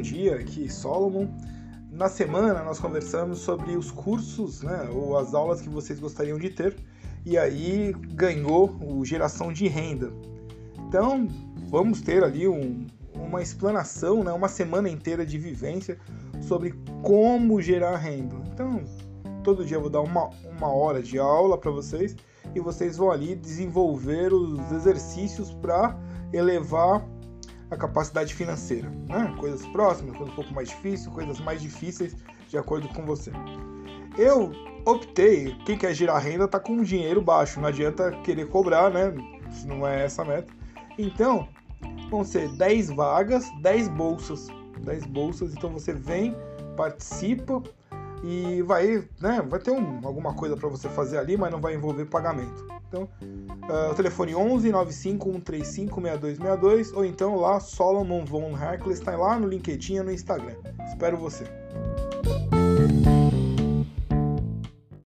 bom dia, aqui Solomon. Na semana nós conversamos sobre os cursos, né, ou as aulas que vocês gostariam de ter, e aí ganhou o geração de renda. Então, vamos ter ali um, uma explanação, né, uma semana inteira de vivência sobre como gerar renda. Então, todo dia eu vou dar uma, uma hora de aula para vocês e vocês vão ali desenvolver os exercícios para elevar a capacidade financeira. Né? Coisas próximas, coisas um pouco mais difíceis, coisas mais difíceis, de acordo com você. Eu optei, quem quer gerar renda está com dinheiro baixo, não adianta querer cobrar, né? Se não é essa a meta. Então, vão ser 10 vagas, 10 bolsas. 10 bolsas, então você vem, participa e vai, né, vai ter um, alguma coisa para você fazer ali, mas não vai envolver pagamento. Então, uh, o telefone 11 95 135 6262 ou então lá Solomon von Hercules está lá no LinkedIn e no Instagram. Espero você.